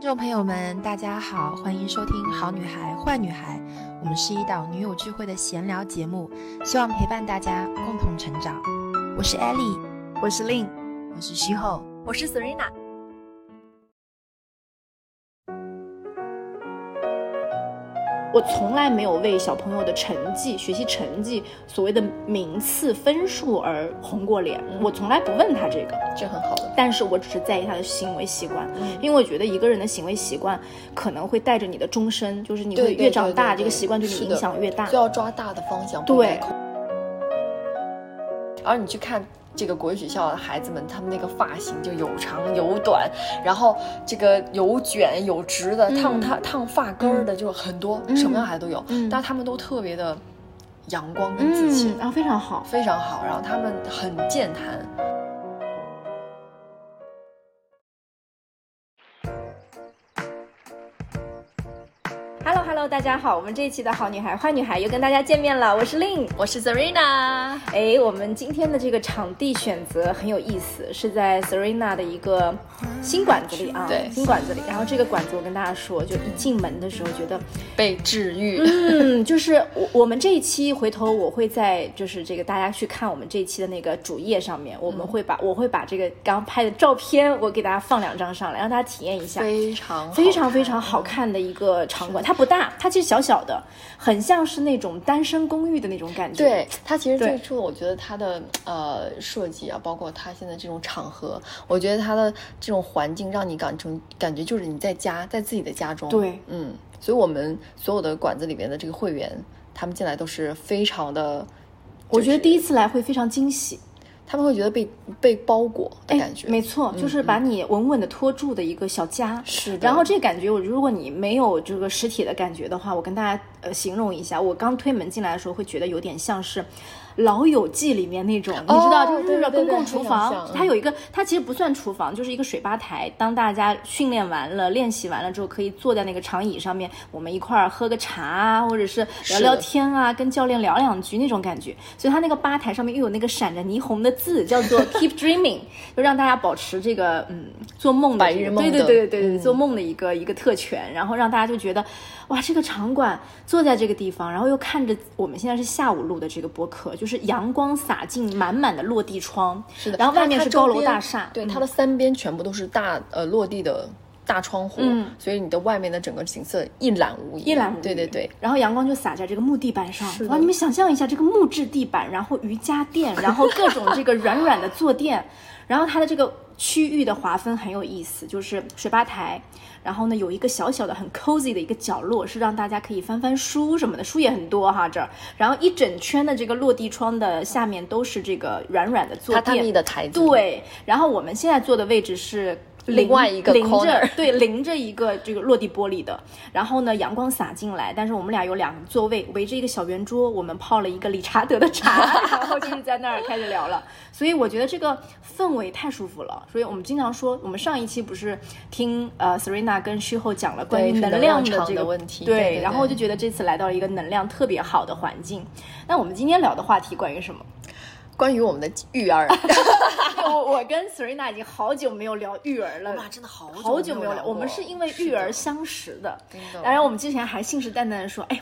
听众朋友们，大家好，欢迎收听《好女孩坏女孩》，我们是一档女友聚会的闲聊节目，希望陪伴大家共同成长。我是 Ellie，我是 Lin，我是徐后，我是 Serena。我从来没有为小朋友的成绩、学习成绩、所谓的名次分数而红过脸。我从来不问他这个，这很好的。但是我只是在意他的行为习惯，因为我觉得一个人的行为习惯可能会带着你的终身，就是你会越长大，这个习惯对你影响越大。就要抓大的方向，对。而你去看。这个国语学校的孩子们，他们那个发型就有长有短，然后这个有卷有直的，烫烫烫发根儿的就很多，什么样孩子都有，但他们都特别的阳光跟自信，然后非常好，非常好，然后他们很健谈。大家好，我们这一期的好女孩坏女孩又跟大家见面了，我是 Lin，我是 Serena。哎，我们今天的这个场地选择很有意思，是在 Serena 的一个新馆子里啊，对，新馆子里。然后这个馆子我跟大家说，就一进门的时候觉得被治愈。嗯，就是我我们这一期回头我会在就是这个大家去看我们这一期的那个主页上面，我们会把我会把这个刚拍的照片我给大家放两张上来，让大家体验一下，非常非常非常好看的一个场馆，它不大。它其实小小的，很像是那种单身公寓的那种感觉。对它其实最初，我觉得它的呃设计啊，包括它现在这种场合，我觉得它的这种环境让你感成感觉就是你在家，在自己的家中。对，嗯，所以我们所有的馆子里面的这个会员，他们进来都是非常的，我觉得第一次来会非常惊喜。他们会觉得被被包裹的感觉，没错，就是把你稳稳的托住的一个小家。是，然后这个感觉，我如果你没有这个实体的感觉的话，我跟大家呃形容一下，我刚推门进来的时候会觉得有点像是。老友记里面那种，你知道，就是公共厨房，它有一个，它其实不算厨房，就是一个水吧台。当大家训练完了、练习完了之后，可以坐在那个长椅上面，我们一块儿喝个茶啊，或者是聊聊天啊，跟教练聊两句那种感觉。所以它那个吧台上面又有那个闪着霓虹的字，叫做 Keep Dreaming，就让大家保持这个嗯做梦的白日梦，对对对对对，做梦的一个一个特权，然后让大家就觉得。哇，这个场馆坐在这个地方，然后又看着我们现在是下午录的这个播客，就是阳光洒进满满的落地窗，是的，然后外面是高楼大厦，对，它的三边全部都是大呃落地的大窗户，所以你的外面的整个景色一览无遗，一览无遗，对对对，然后阳光就洒在这个木地板上，哇，你们想象一下这个木质地板，然后瑜伽垫，然后各种这个软软的坐垫，然后它的这个区域的划分很有意思，就是水吧台。然后呢，有一个小小的很 cozy 的一个角落，是让大家可以翻翻书什么的，书也很多哈这儿。然后一整圈的这个落地窗的下面都是这个软软的坐垫的台子。对，然后我们现在坐的位置是。另外一个临着对临着一个这个落地玻璃的，然后呢阳光洒进来，但是我们俩有两个座位围着一个小圆桌，我们泡了一个理查德的茶，然后就是在那儿开始聊了。所以我觉得这个氛围太舒服了。所以我们经常说，我们上一期不是听呃 Serena 跟旭后讲了关于能量的这个问题，对，然后我就觉得这次来到了一个能量特别好的环境。那我们今天聊的话题关于什么？关于我们的育儿，我 我跟 Serena 已经好久没有聊育儿了，哇，真的好好久没有聊。我们是因为育儿相识的，当然我们之前还信誓旦旦的说，哎。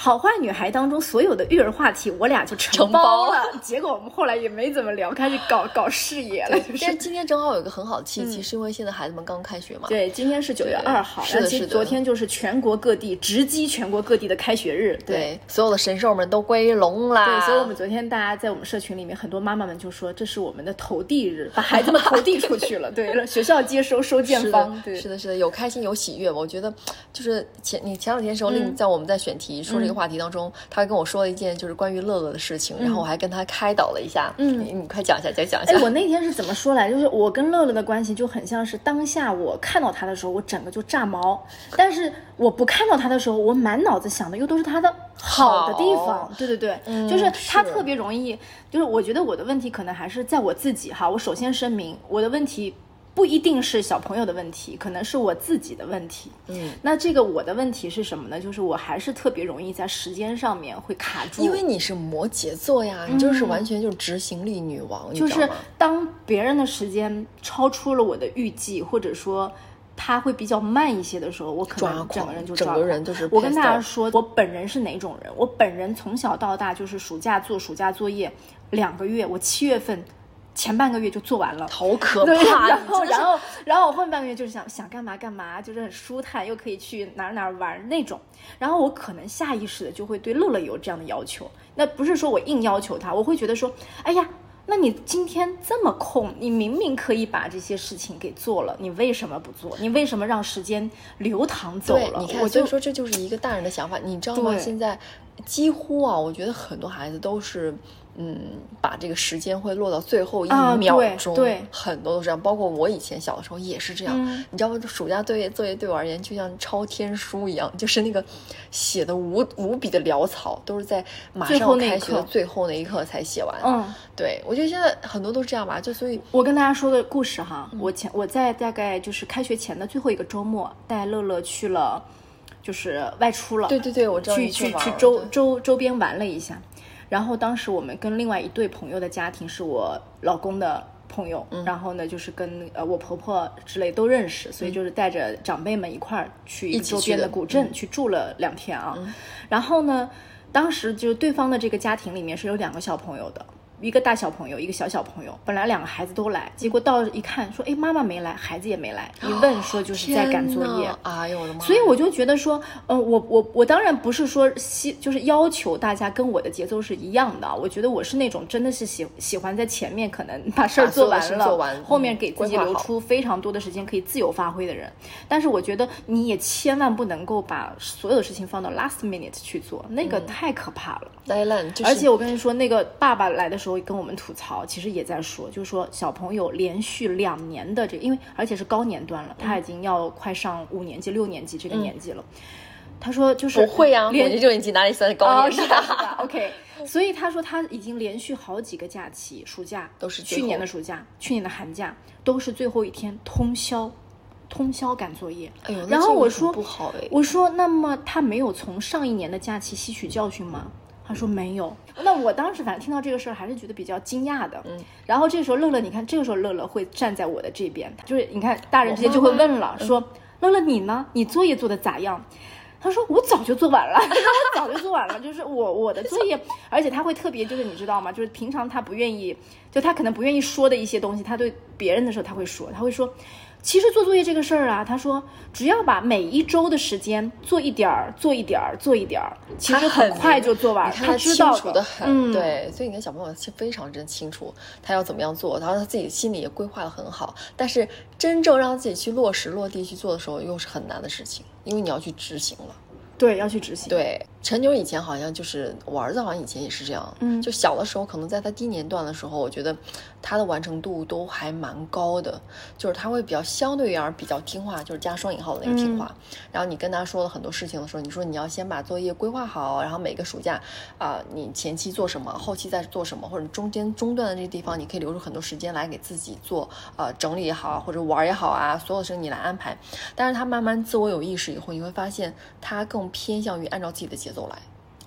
好坏女孩当中所有的育儿话题，我俩就承包了。结果我们后来也没怎么聊，开始搞搞事业了。但是今天正好有个很好的契机，是因为现在孩子们刚开学嘛。对，今天是九月二号，是的，是的。昨天就是全国各地直击全国各地的开学日，对，所有的神兽们都归笼啦。对，所以我们昨天大家在我们社群里面，很多妈妈们就说这是我们的投递日，把孩子们投递出去了。对，学校接收收件方。对，是的，是的，有开心有喜悦。我觉得就是前你前两天时候，另在我们在选题说这个话题当中。他跟我说了一件就是关于乐乐的事情，然后我还跟他开导了一下。嗯，你你快讲一下，再讲一下。哎，我那天是怎么说来？就是我跟乐乐的关系就很像是当下我看到他的时候，我整个就炸毛；但是我不看到他的时候，我满脑子想的又都是他的好的地方。对对对，就是他特别容易，就是我觉得我的问题可能还是在我自己哈。我首先声明，我的问题。不一定是小朋友的问题，可能是我自己的问题。嗯，那这个我的问题是什么呢？就是我还是特别容易在时间上面会卡住。因为你是摩羯座呀，你就是完全就是执行力女王，就是当别人的时间超出了我的预计，或者说他会比较慢一些的时候，我可能整个人就整个人就是。我跟大家说，我本人是哪种人？我本人从小到大就是暑假做暑假作业两个月，我七月份前半个月就做完了，好可怕。然后，然后，然后我后面半个月就是想想干嘛干嘛，就是很舒坦，又可以去哪儿哪儿玩那种。然后我可能下意识的就会对乐乐有这样的要求，那不是说我硬要求他，我会觉得说，哎呀。那你今天这么空，你明明可以把这些事情给做了，你为什么不做？你为什么让时间流淌走了？你看，我就说这就是一个大人的想法，你知道吗？现在几乎啊，我觉得很多孩子都是。嗯，把这个时间会落到最后一秒钟，对，很多都是这样。包括我以前小的时候也是这样。你知道吗？暑假作业作业对我而言就像抄天书一样，就是那个写的无无比的潦草，都是在马上开学的最后那一刻才写完。嗯，对，我觉得现在很多都是这样吧。就所以，我跟大家说个故事哈，我前我在大概就是开学前的最后一个周末，带乐乐去了，就是外出了。对对对，我知道去去去周周周边玩了一下。然后当时我们跟另外一对朋友的家庭是我老公的朋友，然后呢就是跟呃我婆婆之类都认识，所以就是带着长辈们一块儿去周边的古镇去住了两天啊。然后呢，当时就对方的这个家庭里面是有两个小朋友的。一个大小朋友，一个小小朋友，本来两个孩子都来，结果到一看，说，哎，妈妈没来，孩子也没来。一问说就是在赶作业。哎呦我的妈！所以我就觉得说，嗯，我我我当然不是说希，就是要求大家跟我的节奏是一样的。我觉得我是那种真的是喜喜欢在前面可能把事儿做完了，后面给自己留出非常多的时间可以自由发挥的人。但是我觉得你也千万不能够把所有的事情放到 last minute 去做，那个太可怕了。而且我跟你说，那个爸爸来的时候。跟我们吐槽，其实也在说，就是说小朋友连续两年的这，因为而且是高年段了，他已经要快上五年级、六年级这个年纪了。他说就是不会呀，五年级、六年级哪里算高年级？是的，是的。OK，所以他说他已经连续好几个假期，暑假都是去年的暑假、去年的寒假都是最后一天通宵，通宵赶作业。哎呦，然后我说不好哎，我说那么他没有从上一年的假期吸取教训吗？他说没有，那我当时反正听到这个事儿还是觉得比较惊讶的。嗯，然后这个时候乐乐，你看这个时候乐乐会站在我的这边，就是你看大人之间就会问了，说乐乐你呢？你作业做的咋样？他说我早就做完了，我早就做完了，就是我我的作业，而且他会特别就是你知道吗？就是平常他不愿意，就他可能不愿意说的一些东西，他对别人的时候他会说，他会说。其实做作业这个事儿啊，他说只要把每一周的时间做一点儿，做一点儿，做一点儿，其实很快就做完。他知道的很，对，所以你看小朋友非常真清楚他要怎么样做，然后他自己心里也规划的很好。但是真正让自己去落实落地去做的时候，又是很难的事情，因为你要去执行了。对，要去执行。对，陈牛以前好像就是我儿子，好像以前也是这样。嗯，就小的时候，可能在他低年段的时候，我觉得他的完成度都还蛮高的，就是他会比较相对而比较听话，就是加双引号的那个听话。然后你跟他说了很多事情的时候，你说你要先把作业规划好，然后每个暑假啊，你前期做什么，后期再做什么，或者中间中断的这个地方，你可以留出很多时间来给自己做呃整理也好，或者玩也好啊，所有的事情你来安排。但是他慢慢自我有意识以后，你会发现他更。偏向于按照自己的节奏来，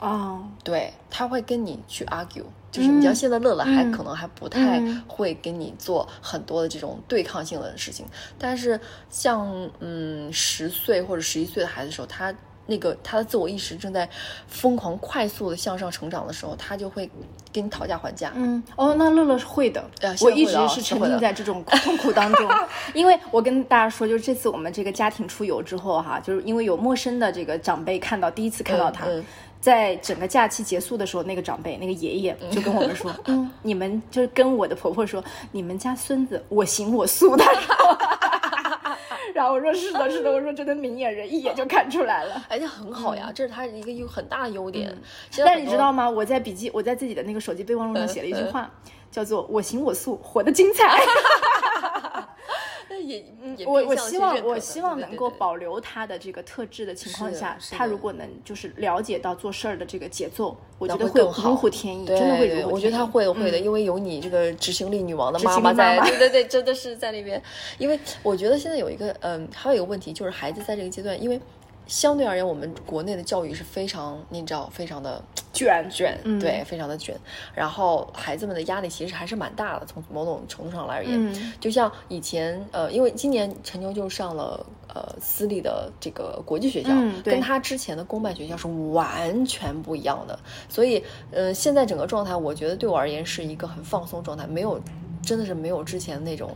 哦，对他会跟你去 argue，就是你像现在乐乐还可能还不太会跟你做很多的这种对抗性的事情，但是像嗯十岁或者十一岁的孩子的时候，他。那个他的自我意识正在疯狂快速的向上成长的时候，他就会跟你讨价还价。嗯，哦，那乐乐是会的，我一直是沉浸在这种痛苦当中。因为我跟大家说，就是这次我们这个家庭出游之后哈，就是因为有陌生的这个长辈看到，第一次看到他，在整个假期结束的时候，那个长辈那个爷爷就跟我们说，嗯，你们就是跟我的婆婆说，你们家孙子我行我素的。然后我说是的，是的，我说真的明眼人一眼就看出来了，而且很好呀，这是他一个有很大的优点。但是你知道吗？我在笔记，我在自己的那个手机备忘录上写了一句话，叫做“我行我素，活得精彩”。也我我希望我希望能够保留他的这个特质的情况下，他如果能就是了解到做事儿的这个节奏，我觉得会如虎添翼，真的会如虎添翼。我觉得他会会的，因为有你这个执行力女王的妈妈在，对对对，真的是在那边。因为我觉得现在有一个嗯，还有一个问题就是孩子在这个阶段，因为相对而言，我们国内的教育是非常，你知道，非常的 卷卷，对，非常的卷。然后孩子们的压力其实还是蛮大的，从某种程度上来而言，就像以前，呃，因为今年陈牛就上了呃私立的这个国际学校，跟他之前的公办学校是完全不一样的。所以，呃，现在整个状态，我觉得对我而言是一个很放松状态，没有，真的是没有之前那种。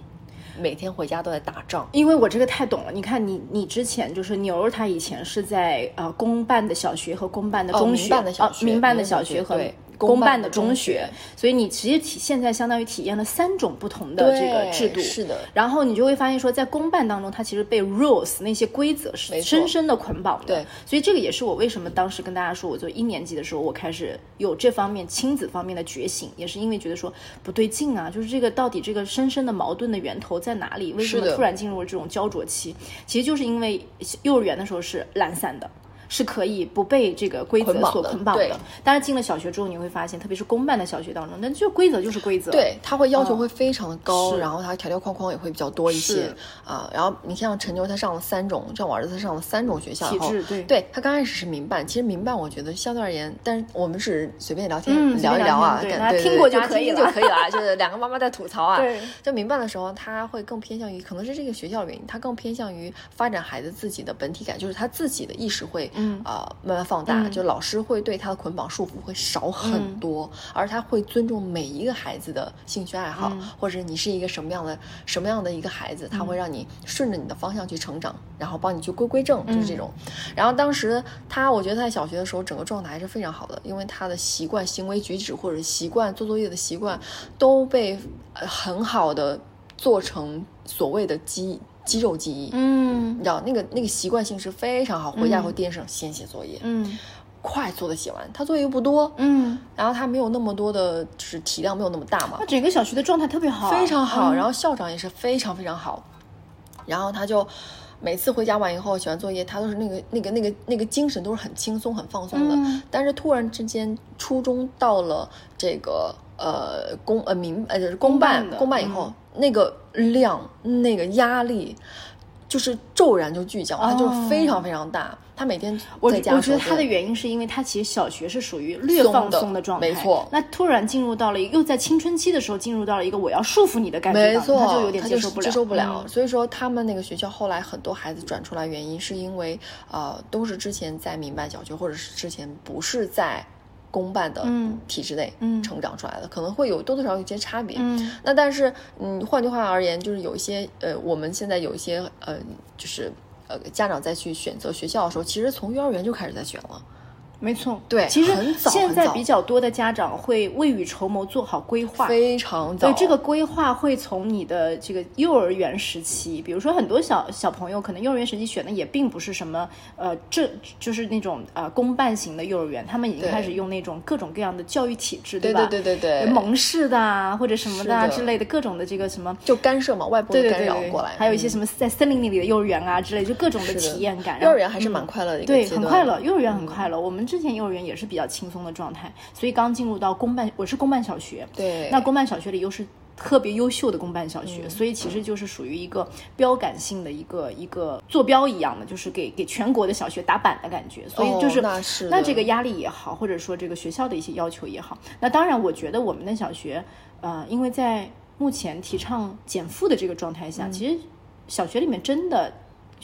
每天回家都在打仗，因为我这个太懂了。你看，你你之前就是牛儿，他以前是在呃公办的小学和公办的中学，民办的小学，民办的小学和。公办的中学，所以你其实体现在相当于体验了三种不同的这个制度，是的。然后你就会发现说，在公办当中，它其实被 rules 那些规则是深深的捆绑的。对，所以这个也是我为什么当时跟大家说，我做一年级的时候，我开始有这方面亲子方面的觉醒，也是因为觉得说不对劲啊，就是这个到底这个深深的矛盾的源头在哪里？为什么突然进入了这种焦灼期？其实就是因为幼儿园的时候是懒散的。是可以不被这个规则所捆绑的。但是进了小学之后，你会发现，特别是公办的小学当中，那就规则就是规则。对，他会要求会非常的高，然后他条条框框也会比较多一些啊。然后你像陈牛，他上了三种，像我儿子他上了三种学校，体制对。对他刚开始是民办，其实民办我觉得相对而言，但是我们是随便聊天聊一聊啊，对听过就可以了，就可以了。就是两个妈妈在吐槽啊。对。就民办的时候，他会更偏向于，可能是这个学校原因，他更偏向于发展孩子自己的本体感，就是他自己的意识会，嗯啊。慢慢放大，就老师会对他的捆绑束缚会少很多，而他会尊重每一个孩子的兴趣爱好，或者你是一个什么样的什么样的一个孩子，他会让你顺着你的方向去成长，然后帮你去归归正，就是这种。然后当时他，我觉得他在小学的时候整个状态还是非常好的，因为他的习惯、行为举止或者习惯做作业的习惯都被很好的做成所谓的基。肌肉记忆，嗯，你知道那个那个习惯性是非常好，回家会垫上先写作业，嗯，快速的写完。他作业又不多，嗯，然后他没有那么多的，就是体量没有那么大嘛。他整个小学的状态特别好，非常好。然后校长也是非常非常好。然后他就每次回家完以后写完作业，他都是那个那个那个那个精神都是很轻松很放松的。但是突然之间，初中到了这个呃公呃民呃就是公办公办以后。那个量，那个压力，就是骤然就聚焦，它就非常非常大。他每天在家，我觉得他的原因是因为他其实小学是属于略放松的状态，没错。那突然进入到了又在青春期的时候进入到了一个我要束缚你的感觉，没错，他就有点接受不了，接受不了。所以说他们那个学校后来很多孩子转出来，原因是因为呃都是之前在民办小学，或者是之前不是在。公办的体制内成长出来的，可能会有多多少少有一些差别。那但是，嗯，换句话而言，就是有一些呃，我们现在有一些呃，就是呃，家长再去选择学校的时候，其实从幼儿园就开始在选了。没错，对，其实现在比较多的家长会未雨绸缪，做好规划，非常早。对，这个规划会从你的这个幼儿园时期，比如说很多小小朋友可能幼儿园时期选的也并不是什么呃，正就是那种呃公办型的幼儿园，他们已经开始用那种各种各样的教育体制，对吧？对对对对，蒙氏的啊，或者什么的啊之类的各种的这个什么，就干涉嘛，外部干扰过来，还有一些什么在森林里的幼儿园啊之类，就各种的体验感。幼儿园还是蛮快乐的一个对，很快乐，幼儿园很快乐。我们之前幼儿园也是。比较轻松的状态，所以刚进入到公办，我是公办小学，对，那公办小学里又是特别优秀的公办小学，所以其实就是属于一个标杆性的一个一个坐标一样的，就是给给全国的小学打板的感觉，所以就是那是那这个压力也好，或者说这个学校的一些要求也好，那当然我觉得我们的小学，呃，因为在目前提倡减负的这个状态下，其实小学里面真的。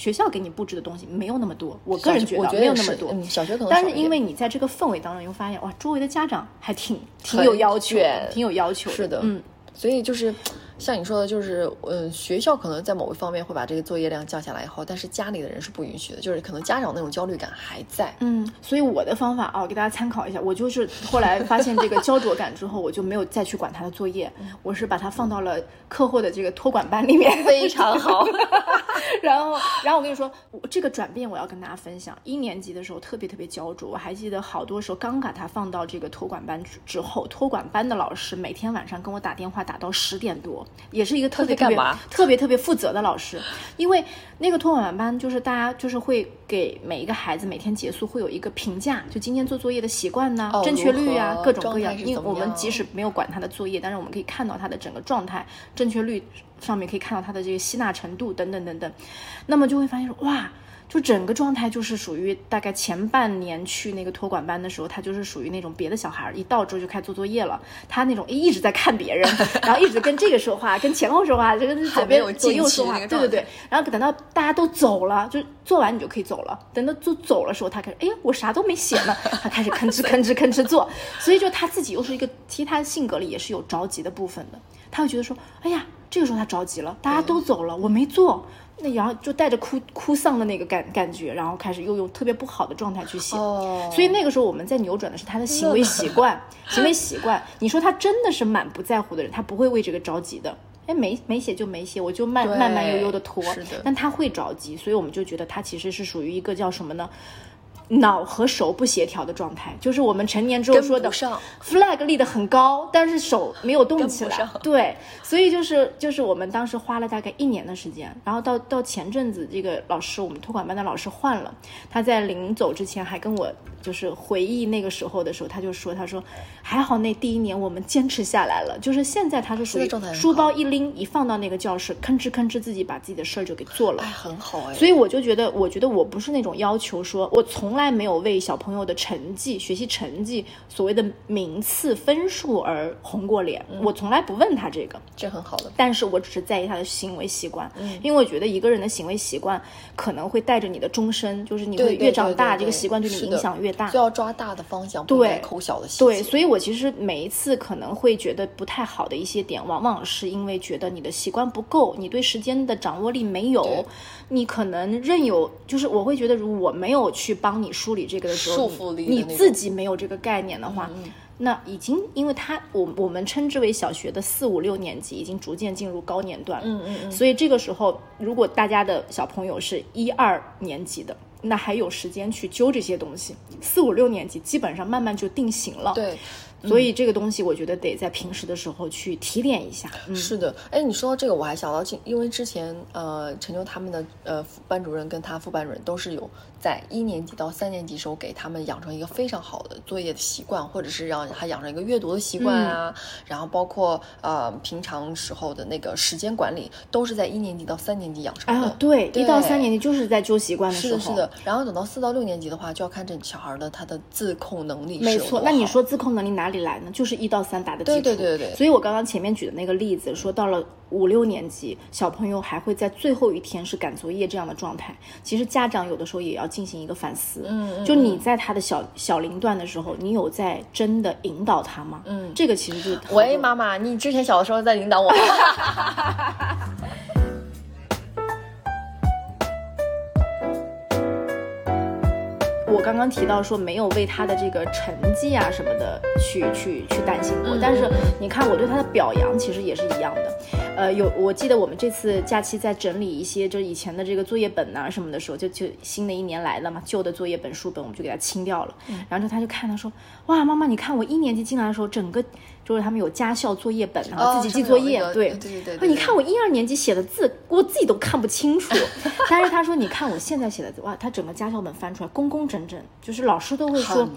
学校给你布置的东西没有那么多，我个人觉得没有那么多。小学可能，但是因为你在这个氛围当中，又发现哇，周围的家长还挺挺有要求，挺有要求。是的，嗯，所以就是。像你说的，就是嗯，学校可能在某一方面会把这个作业量降下来以后，但是家里的人是不允许的，就是可能家长那种焦虑感还在。嗯，所以我的方法啊，给大家参考一下。我就是后来发现这个焦灼感之后，我就没有再去管他的作业，我是把他放到了课后的这个托管班里面，非常好。然后，然后我跟你说，这个转变我要跟大家分享。一年级的时候特别特别焦灼，我还记得好多时候刚把他放到这个托管班之后，托管班的老师每天晚上跟我打电话打到十点多。也是一个特别特别特别特别负责的老师，因为那个托管班就是大家就是会给每一个孩子每天结束会有一个评价，就今天做作业的习惯呢，正确率啊，各种各样。因为我们即使没有管他的作业，但是我们可以看到他的整个状态，正确率上面可以看到他的这个吸纳程度等等等等。那么就会发现说，哇。就整个状态就是属于大概前半年去那个托管班的时候，他就是属于那种别的小孩一到之后就开始做作业了，他那种一直在看别人，然后一直跟这个说话，跟前后说话，这个左边左右说话，对对对。然后等到大家都走了，就做完你就可以走了。等到做走了时候，他开始，哎呀，我啥都没写呢，他开始吭哧 吭哧吭哧做。所以就他自己又是一个，其实他性格里也是有着急的部分的，他会觉得说，哎呀，这个时候他着急了，大家都走了，我没做。那然后就带着哭哭丧的那个感感觉，然后开始又用特别不好的状态去写，所以那个时候我们在扭转的是他的行为习惯，行为习惯。你说他真的是满不在乎的人，他不会为这个着急的。哎，没没写就没写，我就慢慢慢悠悠的拖。是的，但他会着急，所以我们就觉得他其实是属于一个叫什么呢？脑和手不协调的状态，就是我们成年之后说的 flag 立得很高，但是手没有动起来。对，所以就是就是我们当时花了大概一年的时间，然后到到前阵子这个老师，我们托管班的老师换了，他在临走之前还跟我就是回忆那个时候的时候，他就说他说还好那第一年我们坚持下来了，就是现在他是属于书包一拎一放到那个教室，吭哧吭哧自己把自己的事儿就给做了，哎，很好哎。所以我就觉得，我觉得我不是那种要求说我从来。从来没有为小朋友的成绩、学习成绩、所谓的名次分数而红过脸。我从来不问他这个，这很好的。但是我只是在意他的行为习惯，因为我觉得一个人的行为习惯可能会带着你的终身，就是你会越长大，这个习惯对你影响越大。就要抓大的方向，对，抠小的细节。对，所以我其实每一次可能会觉得不太好的一些点，往往是因为觉得你的习惯不够，你对时间的掌握力没有，你可能任有，就是我会觉得，如果我没有去帮你。梳理这个的时候，你自己没有这个概念的话，那已经因为他我我们称之为小学的四五六年级，已经逐渐进入高年段，嗯嗯嗯，所以这个时候，如果大家的小朋友是一二年级的，那还有时间去揪这些东西，四五六年级基本上慢慢就定型了，对。所以这个东西，我觉得得在平时的时候去提炼一下。是的，哎，你说到这个，我还想到，因为之前呃，陈秋他们的呃班主任跟他副班主任都是有在一年级到三年级时候给他们养成一个非常好的作业的习惯，或者是让他养成一个阅读的习惯啊，然后包括呃平常时候的那个时间管理，都是在一年级到三年级养成的。啊，对，一到三年级就是在揪习惯的时候。是的，是的。然后等到四到六年级的话，就要看这小孩的他的自控能力。没错，那你说自控能力哪？里来呢？就是一到三打的基础，对对对对。所以我刚刚前面举的那个例子，说到了五六年级，小朋友还会在最后一天是赶作业这样的状态。其实家长有的时候也要进行一个反思，嗯，就你在他的小小龄段的时候，你有在真的引导他吗？嗯，这个其实就是喂，妈妈，你之前小的时候在引导我。我刚刚提到说没有为他的这个成绩啊什么的去去去担心过，但是你看我对他的表扬其实也是一样的。呃，有我记得我们这次假期在整理一些就是以前的这个作业本呐什么的时候，就就新的一年来了嘛，旧的作业本书本我们就给他清掉了。然后就他就看他说，哇，妈妈你看我一年级进来的时候，整个就是他们有家校作业本，然后自己记作业，对对对。你看我一二年级写的字，我自己都看不清楚。但是他说，你看我现在写的字，哇，他整个家校本翻出来工工整整。就是老师都会说，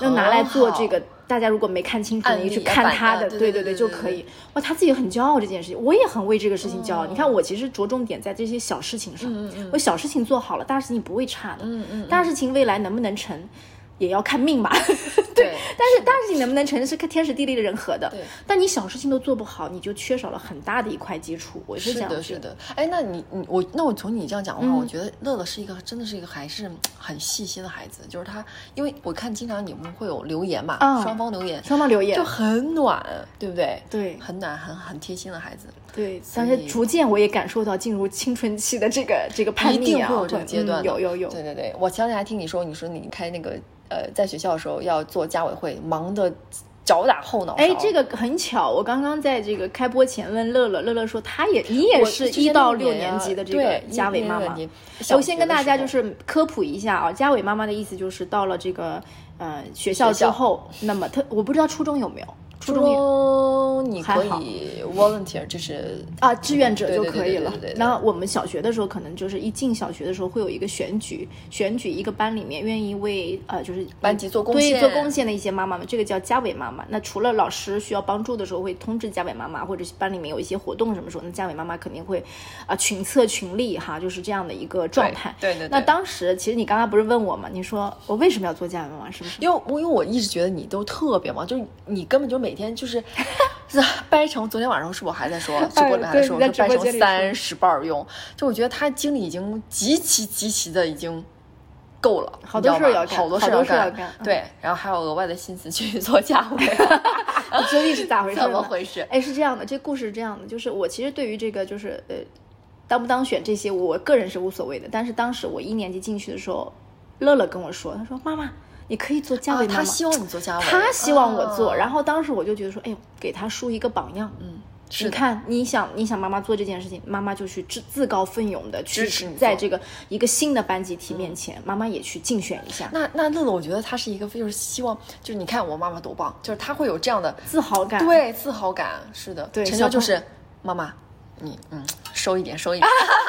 要拿来做这个。大家如果没看清楚，你去看他的，对对对，就可以。哇，他自己很骄傲这件事情，我也很为这个事情骄傲。你看，我其实着重点在这些小事情上，我小事情做好了，大事情不会差的。嗯嗯，大事情未来能不能成？也要看命吧，对。但是但是你能不能成是看天时地利的人和的。对。但你小事情都做不好，你就缺少了很大的一块基础。我是这样的，是的。哎，那你你我那我从你这样讲的话，我觉得乐乐是一个真的是一个还是很细心的孩子。就是他，因为我看经常你们会有留言嘛，双方留言，双方留言就很暖，对不对？对，很暖，很很贴心的孩子。对，但是逐渐我也感受到进入青春期的这个这个叛逆啊，一定会有这个阶段。有有有。对对对，我前两天还听你说，你说你开那个。呃，在学校的时候要做家委会，忙得脚打后脑勺哎，这个很巧，我刚刚在这个开播前问乐乐，乐乐说他也你也是一到六年级的这个家委妈妈。我先跟大家就是科普一下啊，家委妈妈的意思就是到了这个呃学校之后，那么他我不知道初中有没有。初中你可以 volunteer，就是啊，志愿者就可以了。那我们小学的时候，可能就是一进小学的时候会有一个选举，选举一个班里面愿意为呃就是班级做贡献、做贡献的一些妈妈们，这个叫家委妈妈。那除了老师需要帮助的时候，会通知家委妈妈，或者是班里面有一些活动什么时候，那家委妈妈肯定会啊群策群力哈，就是这样的一个状态。对对。那当时其实你刚刚不是问我吗？你说我为什么要做家委妈妈？是不是？因为因为我一直觉得你都特别忙，就是你根本就每天就是。掰成，昨天晚上是我还在说，直播里还在说，说掰成三十瓣用。就我觉得他精力已经极其极其的已经够了，好多事要干，好多事要干。对，然后还有额外的心思去做家务。究竟是咋回事？怎么回事？哎，是这样的，这故事是这样的，就是我其实对于这个就是呃，当不当选这些，我个人是无所谓的。但是当时我一年级进去的时候，乐乐跟我说，他说妈妈。你可以做家委妈妈，他希望你做家委，他希望我做。然后当时我就觉得说，哎呦，给他树一个榜样。嗯，你看，你想，你想妈妈做这件事情，妈妈就去自自告奋勇的去，在这个一个新的班集体面前，妈妈也去竞选一下。那那乐乐，我觉得他是一个，就是希望，就是你看我妈妈多棒，就是他会有这样的自豪感。对，自豪感是的。对，成就就是妈妈，你嗯，收一点，收一点。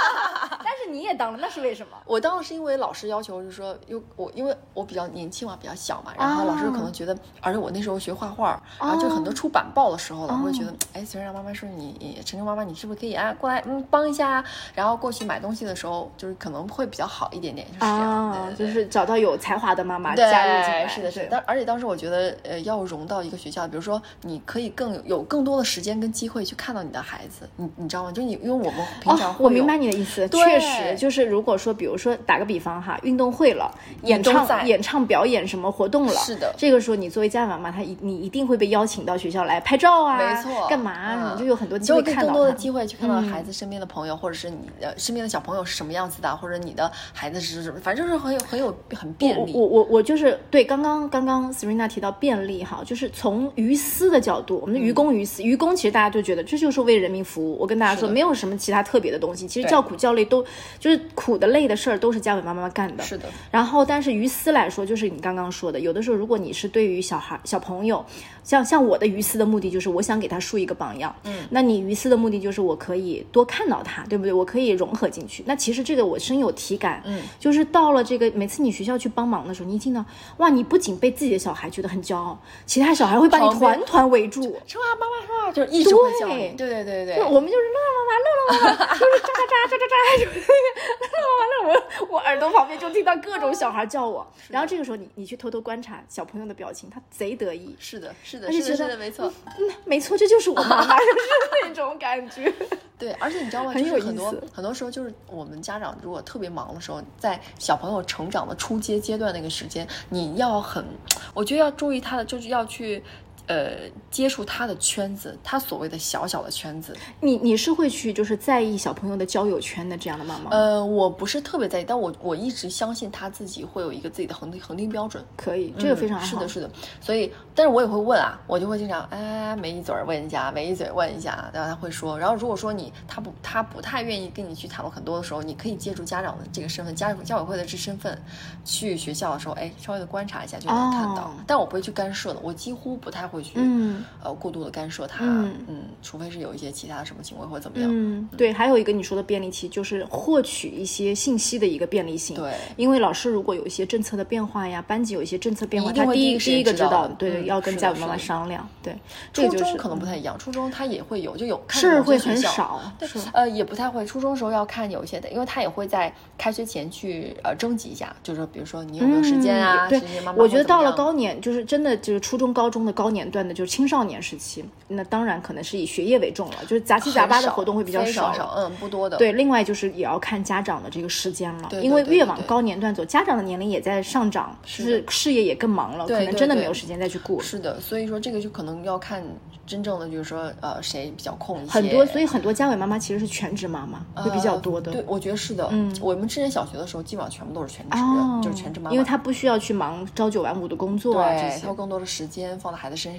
你也当了，那是为什么？我当了是因为老师要求，就是说，因为我因为我比较年轻嘛，比较小嘛，然后老师可能觉得，而且我那时候学画画，然后就很多出版报的时候，老师会觉得，哎，虽然妈妈说你，晨晨妈妈，你是不是可以啊过来，嗯，帮一下，然后过去买东西的时候，就是可能会比较好一点点，就是这样，就是找到有才华的妈妈加入进来，是的，是的。但而且当时我觉得，呃，要融到一个学校，比如说你可以更有更多的时间跟机会去看到你的孩子，你你知道吗？就你因为我们平常我明白你的意思，确实就是如果。说，比如说打个比方哈，运动会了，演唱、演唱表演什么活动了，是的，这个时候你作为家长嘛，他一你一定会被邀请到学校来拍照啊，没错，干嘛？你就有很多机会看到更多的机会去看到孩子身边的朋友，或者是你的身边的小朋友是什么样子的，或者你的孩子是什么，反正就是很有很有很便利。我我我就是对刚刚刚刚 Serena 提到便利哈，就是从于私的角度，我们的于公于私，于公其实大家就觉得这就是为人民服务。我跟大家说，没有什么其他特别的东西，其实叫苦叫累都就是苦的累的。事儿都是家委妈妈干的，是的。然后，但是于私来说，就是你刚刚说的，有的时候，如果你是对于小孩、小朋友。像像我的于私的目的就是我想给他树一个榜样，嗯，那你于私的目的就是我可以多看到他，对不对？我可以融合进去。那其实这个我深有体感，嗯，就是到了这个每次你学校去帮忙的时候，你一听到哇，你不仅被自己的小孩觉得很骄傲，其他小孩会把你团团围住，说啊妈妈说啊，就是一直会叫你，对对对对，我们就是乐乐妈妈，乐乐妈妈，就是喳喳喳喳喳喳，就乐乐妈妈，我我耳朵旁边就听到各种小孩叫我，然后这个时候你你去偷偷观察小朋友的表情，他贼得意，是的，是的，是的，是的，没。错，嗯，没错，这就是我妈妈，就是那种感觉。对，而且你知道吗？很有很多很多时候，就是我们家长如果特别忙的时候，在小朋友成长的初阶阶段那个时间，你要很，我觉得要注意他的，就是要去。呃，接触他的圈子，他所谓的小小的圈子，你你是会去就是在意小朋友的交友圈的这样的妈妈？呃，我不是特别在意，但我我一直相信他自己会有一个自己的恒定恒定标准。可以，这个非常好。是的，是的。所以，但是我也会问啊，我就会经常哎，没一嘴问一下，没一嘴问一下，然后他会说。然后如果说你他不他不太愿意跟你去谈论很多的时候，你可以借助家长的这个身份，家教委会的这身份，去学校的时候，哎，稍微的观察一下就能看到。但我不会去干涉的，我几乎不太会去。嗯。呃，过度的干涉他，嗯，除非是有一些其他的什么行为或者怎么样，嗯，对，还有一个你说的便利期，就是获取一些信息的一个便利性，对，因为老师如果有一些政策的变化呀，班级有一些政策变化，他第一第一个知道，对，要跟家长妈妈商量，对，初中可能不太一样，初中他也会有，就有是会很少，对，呃，也不太会，初中时候要看有一些的，因为他也会在开学前去呃征集一下，就是说，比如说你有没有时间啊，对，我觉得到了高年，就是真的就是初中高中的高年段的，就是青少年时期。那当然可能是以学业为重了，就是杂七杂八的活动会比较少，嗯，不多的。对，另外就是也要看家长的这个时间了，对，因为越往高年段走，家长的年龄也在上涨，就是事业也更忙了，可能真的没有时间再去顾。是的，所以说这个就可能要看真正的就是说呃谁比较空一些。很多，所以很多家委妈妈其实是全职妈妈会比较多的。对，我觉得是的。嗯，我们之前小学的时候基本上全部都是全职，就是全职妈妈，因为她不需要去忙朝九晚五的工作啊这些，她有更多的时间放在孩子身上，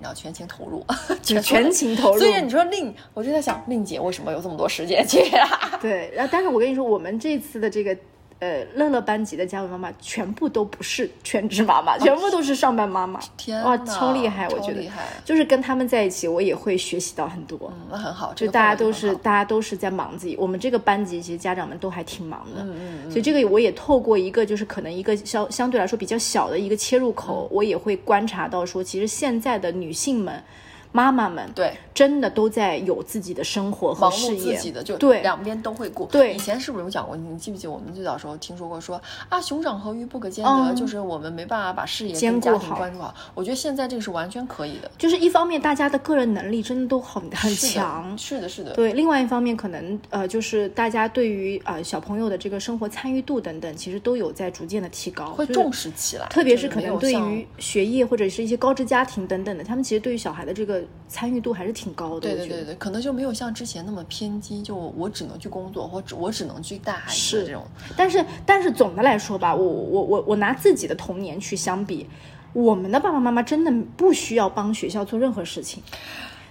然后全情投入，全情。投入。所以你说令，我就在想，令姐为什么有这么多时间去？对，然后但是我跟你说，我们这次的这个呃，乐乐班级的家长妈妈全部都不是全职妈妈，全部都是上班妈妈。天哇，超厉害！我觉得，就是跟他们在一起，我也会学习到很多。嗯，那很好。就大家都是，大家都是在忙自己。我们这个班级其实家长们都还挺忙的。嗯嗯嗯。所以这个我也透过一个，就是可能一个相相对来说比较小的一个切入口，我也会观察到说，其实现在的女性们。妈妈们对，真的都在有自己的生活和事业，自己的就对两边都会顾。对，以前是不是有讲过？你记不记？我们最早时候听说过说啊，熊掌和鱼不可兼得，就是我们没办法把事业兼顾好。关注好，我觉得现在这个是完全可以的。就是一方面，大家的个人能力真的都很很强，是的，是的。对，另外一方面，可能呃，就是大家对于呃小朋友的这个生活参与度等等，其实都有在逐渐的提高，会重视起来。特别是可能对于学业或者是一些高知家庭等等的，他们其实对于小孩的这个参与度还。是挺高的，对对对对，可能就没有像之前那么偏激，就我只能去工作，或者我只能去带孩子这种。但是但是总的来说吧，我我我我拿自己的童年去相比，我们的爸爸妈妈真的不需要帮学校做任何事情。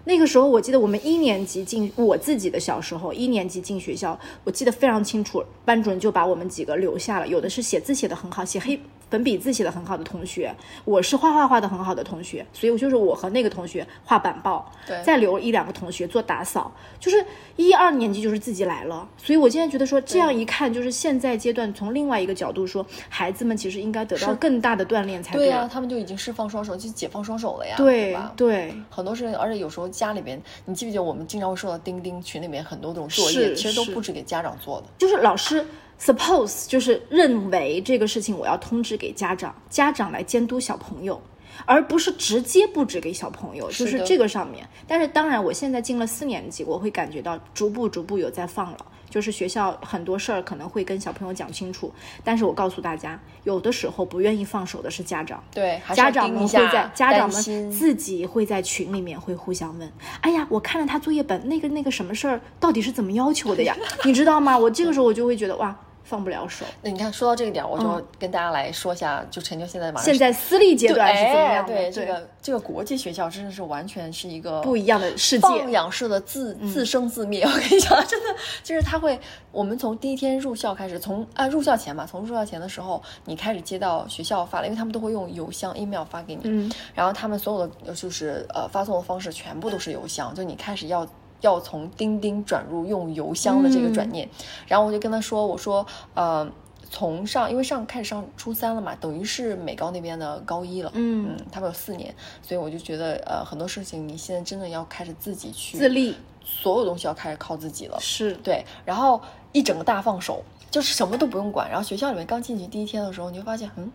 那个时候我记得我们一年级进我自己的小时候，一年级进学校，我记得非常清楚，班主任就把我们几个留下了，有的是写字写的很好，写黑。粉笔字写的很好的同学，我是画画画的很好的同学，所以我就是我和那个同学画板报，对，再留一两个同学做打扫，就是一二年级就是自己来了，所以我现在觉得说这样一看，就是现在阶段从另外一个角度说，孩子们其实应该得到更大的锻炼才对啊，他们就已经释放双手，就解放双手了呀，对对，很多事情，而且有时候家里边，你记不记得我们经常会收到钉钉群里面很多这种作业，其实都不止给家长做的，就是老师。Suppose 就是认为这个事情我要通知给家长，家长来监督小朋友，而不是直接布置给小朋友，就是这个上面。但是当然，我现在进了四年级，我会感觉到逐步逐步有在放了，就是学校很多事儿可能会跟小朋友讲清楚。但是我告诉大家，有的时候不愿意放手的是家长，对，家长们会在家长们自己会在群里面会互相问，哎呀，我看了他作业本，那个那个什么事儿到底是怎么要求的呀？你知道吗？我这个时候我就会觉得哇。放不了手。那你看，说到这个点，我就跟大家来说一下，就陈就现在马上现在私立阶段是怎么样的？对这个这个国际学校真的是完全是一个不一样的世界，放养式的自自生自灭。我跟你讲，真的就是他会，我们从第一天入校开始，从啊入校前嘛，从入校前的时候，你开始接到学校发了，因为他们都会用邮箱 email 发给你，嗯，然后他们所有的就是呃发送的方式全部都是邮箱，就你开始要。要从钉钉转入用邮箱的这个转念，然后我就跟他说：“我说，呃，从上，因为上开始上初三了嘛，等于是美高那边的高一了，嗯。嗯，他们有四年，所以我就觉得，呃，很多事情你现在真的要开始自己去自立，所有东西要开始靠自己了，是。对，然后一整个大放手，就是什么都不用管。然后学校里面刚进去第一天的时候，你会发现，嗯，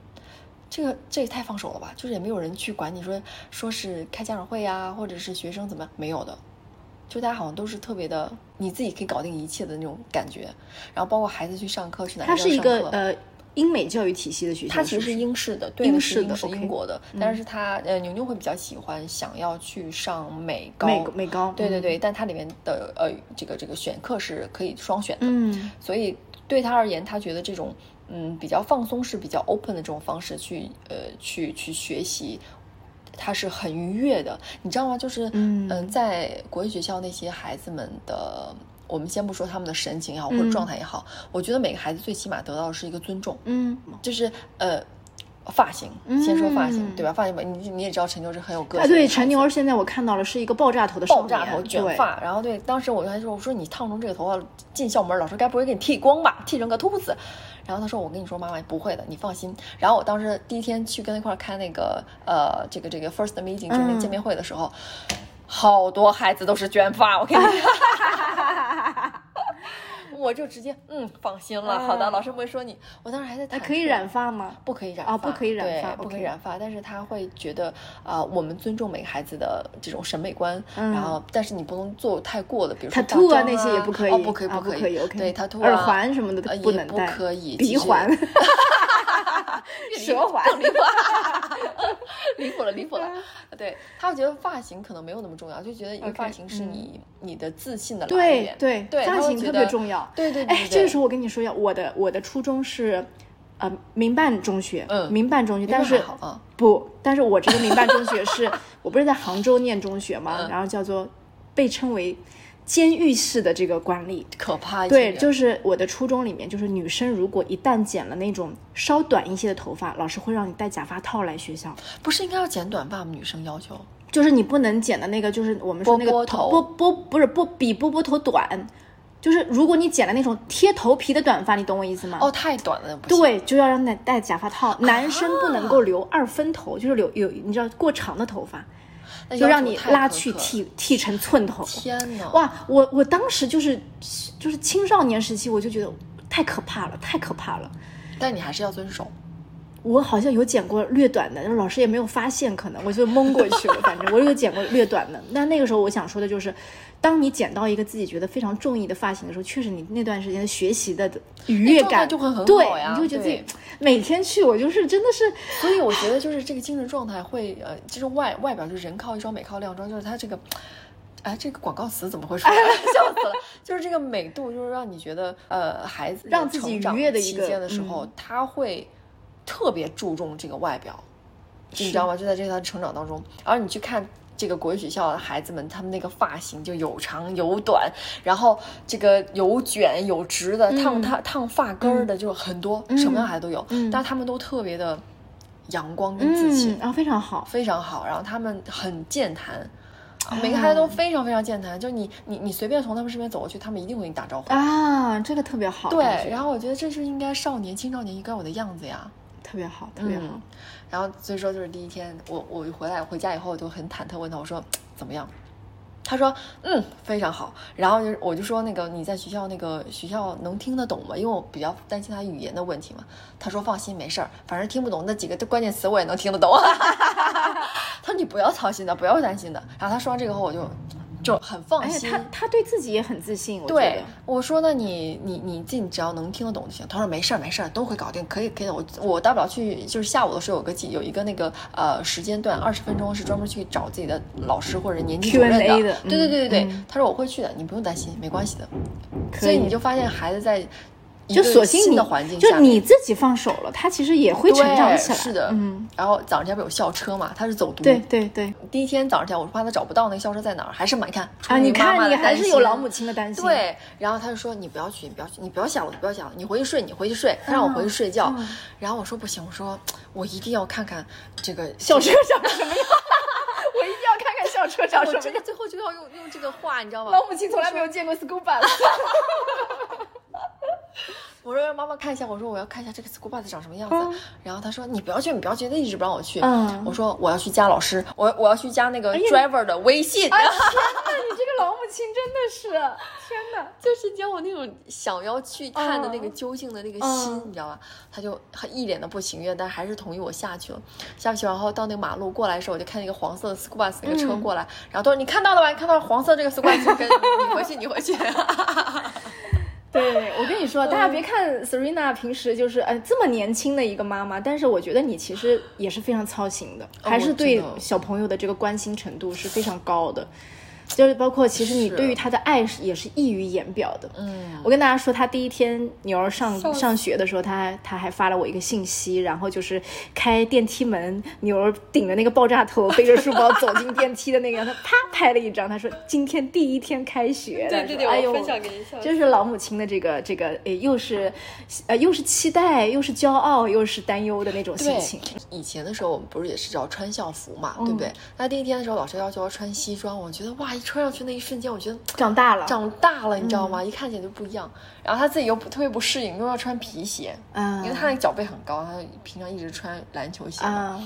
这个这也太放手了吧，就是也没有人去管你说说是开家长会呀，或者是学生怎么样，没有的。”就大家好像都是特别的，你自己可以搞定一切的那种感觉，然后包括孩子去上课去哪它是一个呃英美教育体系的学校，它其实是英式的，对，英式的是英国的，但是它呃牛牛会比较喜欢想要去上美高，美美高，对对对，但它里面的呃这个这个选课是可以双选的，嗯，所以对他而言，他觉得这种嗯比较放松是比较 open 的这种方式去呃去去学习。他是很愉悦的，你知道吗？就是嗯，在国际学校那些孩子们的，我们先不说他们的神情也好，或者状态也好，我觉得每个孩子最起码得到的是一个尊重。嗯，就是呃，发型，先说发型，对吧？发型吧，你你也知道陈牛是很有个性。啊，对，陈牛现在我看到了是一个爆炸头的爆炸头卷发，然后对，当时我就还说，我说你烫成这个头发进校门，老师该不会给你剃光吧？剃成个秃子。然后他说：“我跟你说，妈妈不会的，你放心。”然后我当时第一天去跟他一块开那个呃，这个这个 first meeting 就那见面会的时候，好多孩子都是卷发，我跟你说。我就直接嗯放心了，好的，老师不会说你。我当时还在，他可以染发吗？不可以染发，不可以染发，不可以染发。但是他会觉得啊，我们尊重每个孩子的这种审美观，然后但是你不能做太过的，比如说他秃啊那些也不可以，不可以，不可以。对他秃耳环什么的不能戴，不可以，鼻环。舌环，离谱，离谱了，离谱了。对他觉得发型可能没有那么重要，就觉得一个发型是你你的自信的来源。对对，发型特别重要。对对对。哎，这个时候我跟你说一下，我的我的初衷是呃民办中学，嗯，民办中学，但是不，但是我这个民办中学是 我不是在杭州念中学嘛，然后叫做被称为。监狱式的这个管理，可怕。对，就是我的初中里面，就是女生如果一旦剪了那种稍短一些的头发，老师会让你戴假发套来学校。不是应该要剪短发吗？女生要求就是你不能剪的那个，就是我们说那个头波波不是波比波波头短，就是如果你剪了那种贴头皮的短发，你懂我意思吗？哦，太短了，对，就要让戴戴假发套。男生不能够留二分头，就是留有你知道过长的头发。就让你拉去剃剃成寸头，天哪！哇，我我当时就是就是青少年时期，我就觉得太可怕了，太可怕了。但你还是要遵守。我好像有剪过略短的，但是老师也没有发现，可能我就蒙过去了。反正我有剪过略短的。那那个时候我想说的就是，当你剪到一个自己觉得非常中意的发型的时候，确实你那段时间学习的愉悦感就会很好呀。你就觉得自己每天去，我就是真的是。所以我觉得就是这个精神状态会呃，就是外外表就是人靠衣装，美靠靓妆，就是它这个，哎，这个广告词怎么会说？笑死了！就是这个美度，就是让你觉得呃，孩子让自己愉悦的一间的时候，他会。特别注重这个外表，你知道吗？就在这他成长当中，而你去看这个国际学校的孩子们，他们那个发型就有长有短，然后这个有卷有直的，烫烫烫发根儿的，就很多，什么样孩子都有。但是他们都特别的阳光跟自信，然后非常好，非常好。然后他们很健谈，每个孩子都非常非常健谈。就你你你随便从他们身边走过去，他们一定会跟你打招呼啊，这个特别好。对，然后我觉得这是应该少年青少年应该有的样子呀。特别好，特别好。然后所以说就是第一天，我我回来回家以后就很忐忑，问他我说 怎么样？他说嗯非常好。然后就我就说那个你在学校那个学校能听得懂吗？因为我比较担心他语言的问题嘛。他说放心没事儿，反正听不懂那几个关键词我也能听得懂。他说你不要操心的，不要担心的。然后他说完这个后我就。就很放心，他他对自己也很自信。对，我说那你你你自己只要能听得懂就行。他说没事儿没事儿，都会搞定，可以可以的。我我大不了去，就是下午的时候有个有一个那个呃时间段，二十分钟是专门去找自己的老师或者年级主任的。对对对对对，他说我会去的，你不用担心，没关系的。所以你就发现孩子在。就索性你的环境就你自己放手了，他其实也会成长起来。是的，嗯。然后早上家不有校车嘛？他是走读。对对对。第一天早上起来，我怕他找不到那个校车在哪儿，还是嘛？你看啊，你看你还是有老母亲的担心。对。然后他就说：“你不要去，你不要去，你不要想了，你不要想了，你回去睡，你回去睡。”他让我回去睡觉。然后我说：“不行，我说我一定要看看这个校车长 什么样。我一定要看看校车长什么样。”真的最后就要用用这个话，你知道吗？老母亲从来没有见过 school bus。我说让妈妈看一下，我说我要看一下这个 school bus 长什么样子。然后他说你不要去，你不要去，他一直不让我去。我说我要去加老师，我我要去加那个 driver 的微信。天哪，你这个老母亲真的是天哪，就是将我那种想要去看的那个究竟的那个心，你知道吧？他就一脸的不情愿，但还是同意我下去了。下去然后到那个马路过来的时候，我就看那个黄色的 school bus 那个车过来，然后他说你看到了吧？你看到黄色这个 school bus，跟 你回去，你回去。对，我跟你说，大家别看 Serena 平时就是哎这么年轻的一个妈妈，但是我觉得你其实也是非常操心的，还是对小朋友的这个关心程度是非常高的。就是包括，其实你对于他的爱是也是溢于言表的。嗯，我跟大家说，他第一天女儿上上学的时候，他他还发了我一个信息，然后就是开电梯门，女儿顶着那个爆炸头，背着书包走进电梯的那个，他啪拍了一张，他说今天第一天开学。对对对，哎呦，分享给你，就是老母亲的这个这个，诶，又是呃又是期待，又是骄傲，又是担忧的那种心情。以前的时候，我们不是也是要穿校服嘛，对不对？那第一天的时候，老师要求要穿西装，我觉得哇。穿上去那一瞬间，我觉得长大了，长大了，你知道吗？一看起来就不一样。然后他自己又不特别不适应，又要穿皮鞋，嗯，因为他那个脚背很高，他平常一直穿篮球鞋嘛。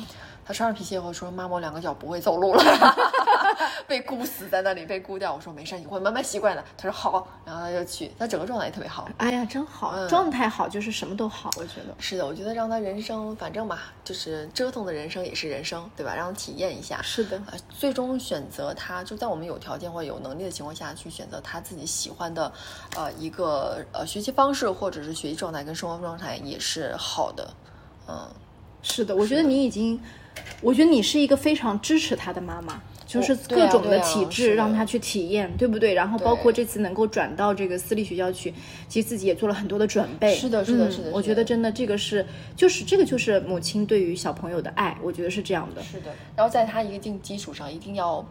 他穿上皮鞋以后说：“妈妈，我两个脚不会走路了，被箍死在那里，被箍掉。”我说：“没事，你会慢慢习惯的。”他说：“好。”然后他就去，他整个状态也特别好。哎呀，真好，状态好就是什么都好，我觉得是的。我觉得让他人生，反正吧，就是折腾的人生也是人生，对吧？让他体验一下。是的，最终选择他，就在我们有条件或者有能力的情况下去选择他自己喜欢的，呃，一个呃学习方式或者是学习状态跟生活状态也是好的。嗯，是的，我觉得你已经。我觉得你是一个非常支持他的妈妈，就是各种的体质让他去体验，对不对？然后包括这次能够转到这个私立学校去，其实自己也做了很多的准备。是的，是的，是的。我觉得真的这个是，就是这个就是母亲对于小朋友的爱，我觉得是这样的。是的。然后在他一定基础上，一定要。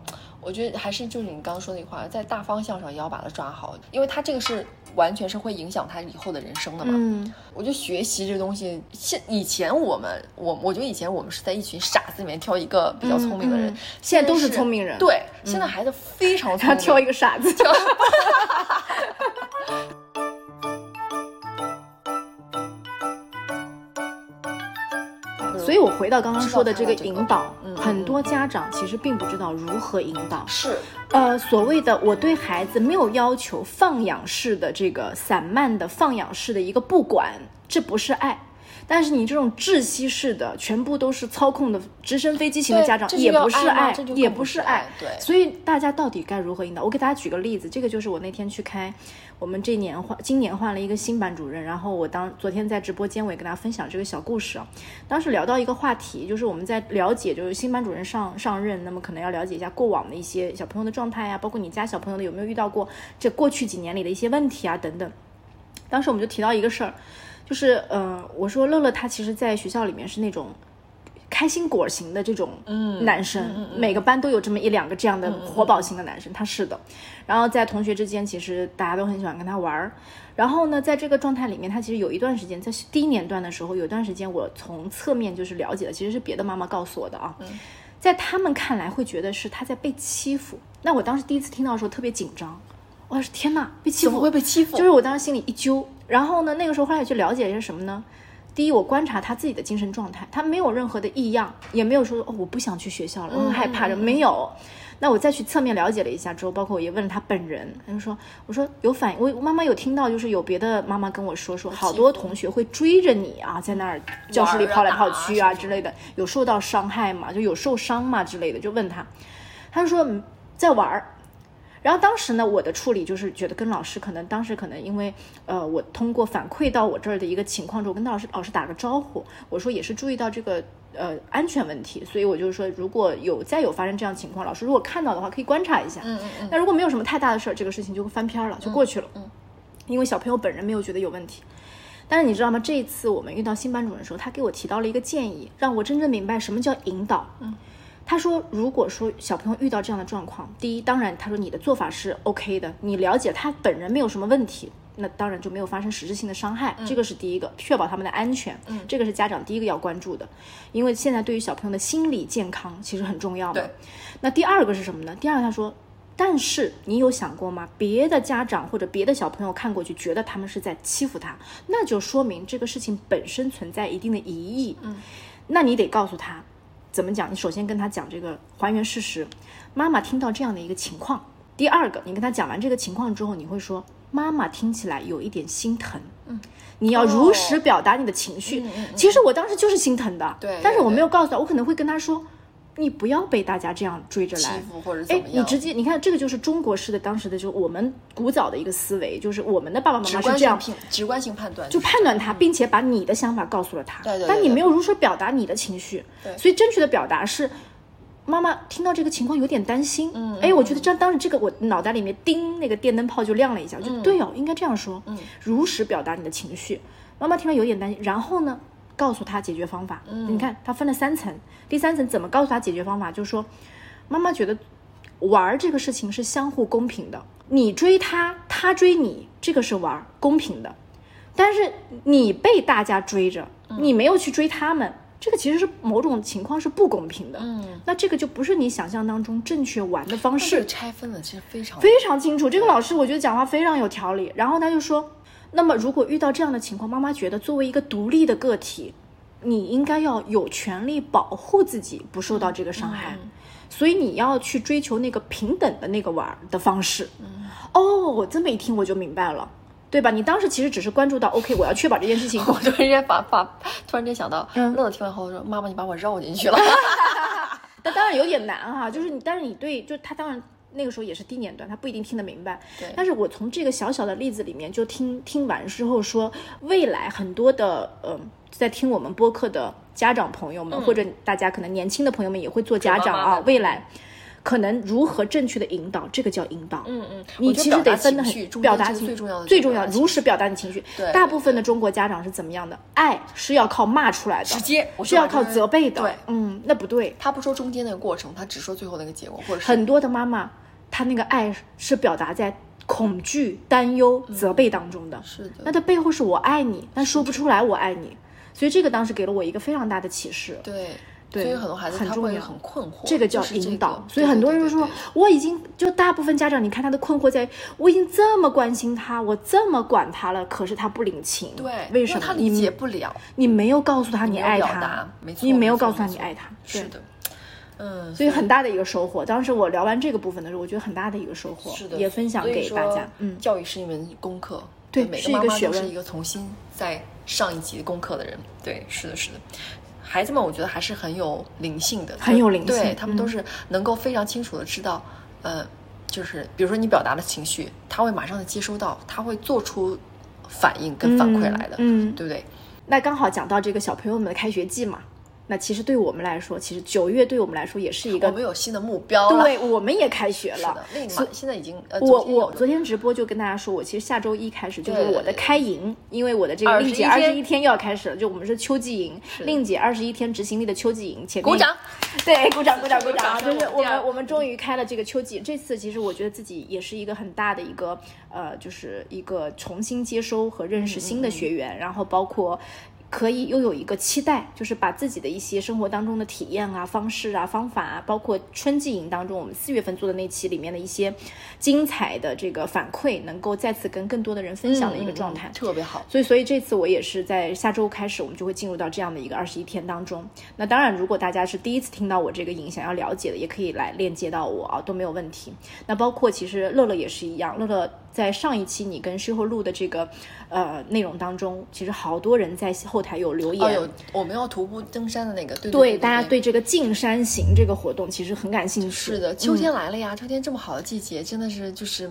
我觉得还是就是你刚刚说那句话，在大方向上也要把它抓好，因为他这个是完全是会影响他以后的人生的嘛。嗯，我觉得学习这个东西，现以前我们我我觉得以前我们是在一群傻子里面挑一个比较聪明的人，现在都是聪明人。对，现在孩子非常聪他，挑一个傻子。所以，我回到刚刚说的这个引导，很多家长其实并不知道如何引导。是，呃，所谓的我对孩子没有要求放养式的这个散漫的放养式的一个不管，这不是爱。但是你这种窒息式的，全部都是操控的直升飞机型的家长，也不是爱，也不是爱。对，所以大家到底该如何引导？我给大家举个例子，这个就是我那天去开，我们这年换，今年换了一个新班主任，然后我当昨天在直播间我也跟大家分享这个小故事啊。当时聊到一个话题，就是我们在了解，就是新班主任上上任，那么可能要了解一下过往的一些小朋友的状态呀，包括你家小朋友的有没有遇到过这过去几年里的一些问题啊等等。当时我们就提到一个事儿。就是，嗯，我说乐乐他其实在学校里面是那种开心果型的这种男生，每个班都有这么一两个这样的活宝型的男生，他是的。然后在同学之间，其实大家都很喜欢跟他玩儿。然后呢，在这个状态里面，他其实有一段时间在第一年段的时候，有段时间我从侧面就是了解的，其实是别的妈妈告诉我的啊，在他们看来会觉得是他在被欺负。那我当时第一次听到的时候特别紧张，我说天呐，被欺负会被欺负？就是我当时心里一揪。然后呢？那个时候后来去了解一些什么呢？第一，我观察他自己的精神状态，他没有任何的异样，也没有说哦我不想去学校了，我很害怕的，没有。那我再去侧面了解了一下之后，包括我也问了他本人，他就说，我说有反应，我妈妈有听到，就是有别的妈妈跟我说说，好多同学会追着你啊，在那儿教室里跑来跑去啊之类的，有受到伤害吗？就有受伤吗之类的？就问他，他就说在玩儿。然后当时呢，我的处理就是觉得跟老师可能当时可能因为呃，我通过反馈到我这儿的一个情况之后，跟老师老师打个招呼，我说也是注意到这个呃安全问题，所以我就是说如果有再有发生这样情况，老师如果看到的话可以观察一下。嗯嗯嗯。那如果没有什么太大的事儿，这个事情就会翻篇了，就过去了。嗯。因为小朋友本人没有觉得有问题，但是你知道吗？这一次我们遇到新班主任的时候，他给我提到了一个建议，让我真正明白什么叫引导。嗯。他说：“如果说小朋友遇到这样的状况，第一，当然他说你的做法是 OK 的，你了解他本人没有什么问题，那当然就没有发生实质性的伤害，这个是第一个，确保他们的安全，嗯，这个是家长第一个要关注的，因为现在对于小朋友的心理健康其实很重要的。那第二个是什么呢？第二个他说，但是你有想过吗？别的家长或者别的小朋友看过去觉得他们是在欺负他，那就说明这个事情本身存在一定的疑义，嗯，那你得告诉他。”怎么讲？你首先跟他讲这个还原事实。妈妈听到这样的一个情况，第二个，你跟他讲完这个情况之后，你会说妈妈听起来有一点心疼。嗯，你要如实表达你的情绪。其实我当时就是心疼的。对。但是我没有告诉他，我可能会跟他说。你不要被大家这样追着来，哎，你直接你看这个就是中国式的当时的就我们古早的一个思维，就是我们的爸爸妈妈是这样直观性判断，就判断他，并且把你的想法告诉了他，对对。但你没有如实表达你的情绪，对。所以正确的表达是，妈妈听到这个情况有点担心，嗯，哎，我觉得这当时这个我脑袋里面叮那个电灯泡就亮了一下，就对哦，应该这样说，嗯，如实表达你的情绪。妈妈听了有点担心，然后呢？告诉他解决方法。嗯，你看他分了三层，第三层怎么告诉他解决方法？就是说，妈妈觉得玩这个事情是相互公平的，你追他，他追你，这个是玩公平的。但是你被大家追着，你没有去追他们，这个其实是某种情况是不公平的。嗯，那这个就不是你想象当中正确玩的方式。拆分了其实非常非常清楚。这个老师我觉得讲话非常有条理。然后他就说。那么，如果遇到这样的情况，妈妈觉得作为一个独立的个体，你应该要有权利保护自己不受到这个伤害，所以你要去追求那个平等的那个玩的方式。哦，这么一听我就明白了，对吧？你当时其实只是关注到，OK，我要确保这件事情。我突然间把把突然间想到，乐乐听完后说：“妈妈，你把我绕进去了。”那当然有点难哈，就是你，但是你对，就他当然。那个时候也是低年段，他不一定听得明白。对，但是我从这个小小的例子里面就听听完之后说，未来很多的嗯，在听我们播客的家长朋友们，或者大家可能年轻的朋友们也会做家长啊，未来可能如何正确的引导，这个叫引导。嗯嗯，你其实得分得很表达情绪最重要的最重要，如实表达你情绪。对，大部分的中国家长是怎么样的？爱是要靠骂出来的，直接是要靠责备的。对，嗯，那不对。他不说中间那个过程，他只说最后那个结果，或者是很多的妈妈，她那个爱是表达在恐惧、担忧、责备当中的。是的，那他背后是我爱你，但说不出来我爱你。所以这个当时给了我一个非常大的启示。对。所以很多孩子很重要，很困惑，这个叫引导。所以很多人说，我已经就大部分家长，你看他的困惑在，我已经这么关心他，我这么管他了，可是他不领情。对，为什么？他理解不了。你没有告诉他你爱他，你没有告诉他你爱他。是的，嗯。所以很大的一个收获。当时我聊完这个部分的时候，我觉得很大的一个收获，是的，也分享给大家。嗯，教育是一门功课，对，每个妈妈都是一个重新在上一级功课的人。对，是的，是的。孩子们，我觉得还是很有灵性的，很有灵性。对他们都是能够非常清楚的知道，呃，就是比如说你表达的情绪，他会马上的接收到，他会做出反应跟反馈来的，嗯，对不对？那刚好讲到这个小朋友们的开学季嘛。那其实对我们来说，其实九月对我们来说也是一个我们有新的目标对，我们也开学了。是的，那现在已经呃，我我昨天直播就跟大家说，我其实下周一开始就是我的开营，因为我的这个令姐二十一天又要开始了，就我们是秋季营，令姐二十一天执行力的秋季营。鼓掌，对，鼓掌鼓掌鼓掌，就是我们我们终于开了这个秋季。这次其实我觉得自己也是一个很大的一个呃，就是一个重新接收和认识新的学员，然后包括。可以又有一个期待，就是把自己的一些生活当中的体验啊、方式啊、方法啊，包括春季营当中我们四月份做的那期里面的一些精彩的这个反馈，能够再次跟更多的人分享的一个状态，特别好。所以，所以这次我也是在下周开始，我们就会进入到这样的一个二十一天当中。那当然，如果大家是第一次听到我这个营，想要了解的，也可以来链接到我啊，都没有问题。那包括其实乐乐也是一样，乐乐。在上一期你跟师后录的这个呃内容当中，其实好多人在后台有留言，有我们要徒步登山的那个，对对，大家对这个进山行这个活动其实很感兴趣。是的，秋天来了呀，秋天这么好的季节，真的是就是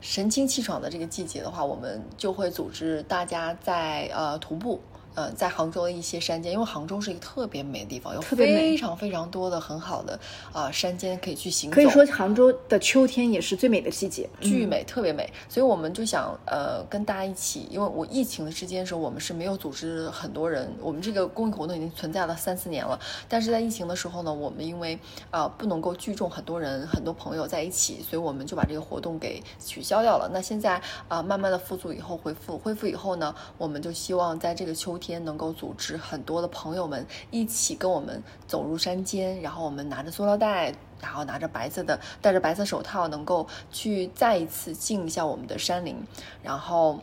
神清气爽的这个季节的话，我们就会组织大家在呃徒步。呃，在杭州的一些山间，因为杭州是一个特别美的地方，有非常非常多的很好的啊山间可以去行走。可以说杭州的秋天也是最美的季节，巨美，特别美。所以我们就想呃跟大家一起，因为我疫情的之间的时候，我们是没有组织很多人，我们这个公益活动已经存在了三四年了。但是在疫情的时候呢，我们因为啊不能够聚众很多人、很多朋友在一起，所以我们就把这个活动给取消掉了。那现在啊慢慢的复苏以后，恢复恢复以后呢，我们就希望在这个秋。天能够组织很多的朋友们一起跟我们走入山间，然后我们拿着塑料袋，然后拿着白色的，戴着白色手套，能够去再一次进一下我们的山林，然后。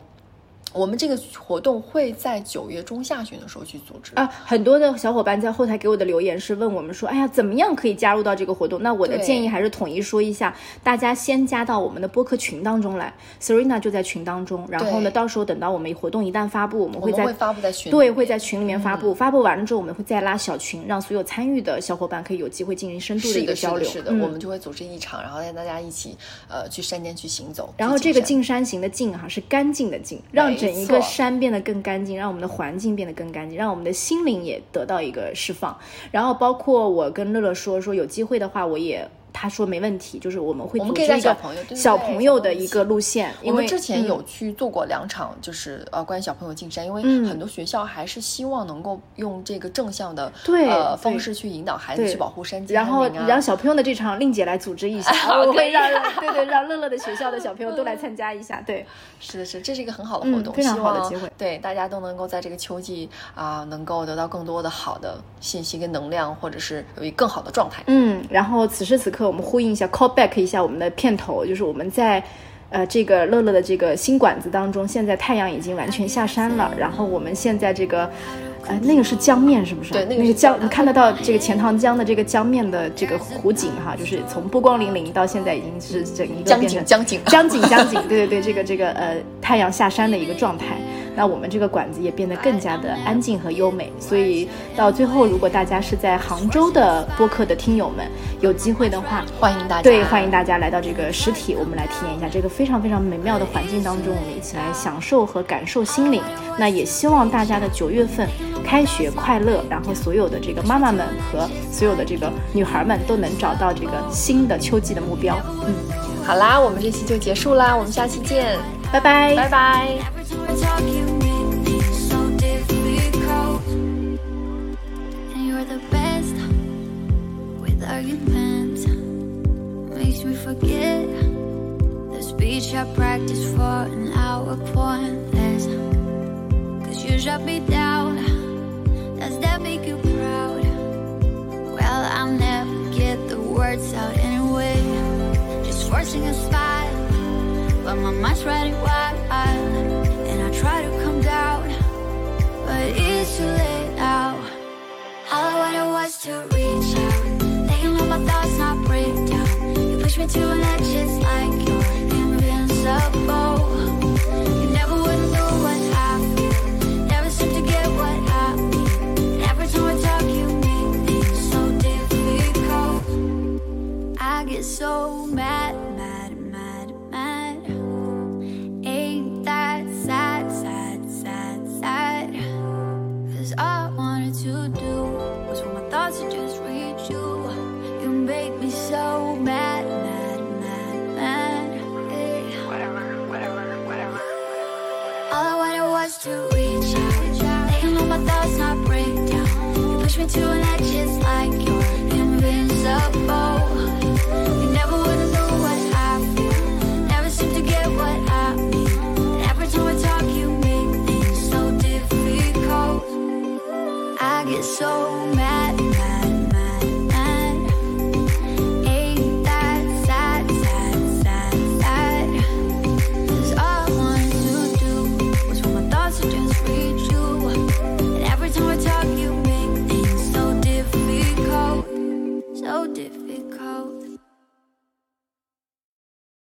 我们这个活动会在九月中下旬的时候去组织啊，很多的小伙伴在后台给我的留言是问我们说，哎呀，怎么样可以加入到这个活动？那我的建议还是统一说一下，大家先加到我们的播客群当中来，Serena 就在群当中，然后呢，到时候等到我们活动一旦发布，我们会在发布在群对，会在群里面发布，发布完了之后，我们会再拉小群，让所有参与的小伙伴可以有机会进行深度的一个交流。是的，我们就会组织一场，然后带大家一起呃去山间去行走。然后这个进山行的进哈是干净的净，让整一个山。变得更干净，让我们的环境变得更干净，让我们的心灵也得到一个释放。然后，包括我跟乐乐说说，有机会的话，我也。他说没问题，就是我们会组织一个小朋友的一个路线。我们之前有去做过两场，就是呃关于小朋友进山，因为很多学校还是希望能够用这个正向的呃方式去引导孩子去保护山。然后让小朋友的这场令姐来组织一下，我会让 对对让乐乐的学校的小朋友都来参加一下。对，是的是，这是一个很好的活动，非常好的机会。对，大家都能够在这个秋季啊，能够得到更多的好的信息跟能量，或者是有一更好的状态。嗯，然后此时此刻。我们呼应一下，call back 一下我们的片头，就是我们在，呃，这个乐乐的这个新馆子当中，现在太阳已经完全下山了，然后我们现在这个。呃，那个是江面，是不是？对，那个江，你看得到这个钱塘江的这个江面的这个湖景哈，就是从波光粼粼到现在已经是整一个江景江景江景江景，对对对，这个这个呃太阳下山的一个状态，那我们这个馆子也变得更加的安静和优美。所以到最后，如果大家是在杭州的播客的听友们，有机会的话，欢迎大家对欢迎大家来到这个实体，我们来体验一下这个非常非常美妙的环境当中，我们一起来享受和感受心灵。那也希望大家的九月份。开学快乐，然后所有的这个妈妈们和所有的这个女孩们都能找到这个新的秋季的目标。嗯，好啦，我们这期就结束啦，我们下期见，拜拜，拜拜。I practiced for an hour pointless Cause you shut me down Does that make you proud? Well, I'll never get the words out anyway Just forcing a smile But my mind's running wild And I try to come down But it's too late now. All I wanted was to reach out They can let my thoughts not break down. You push me to an edge just like you To an end.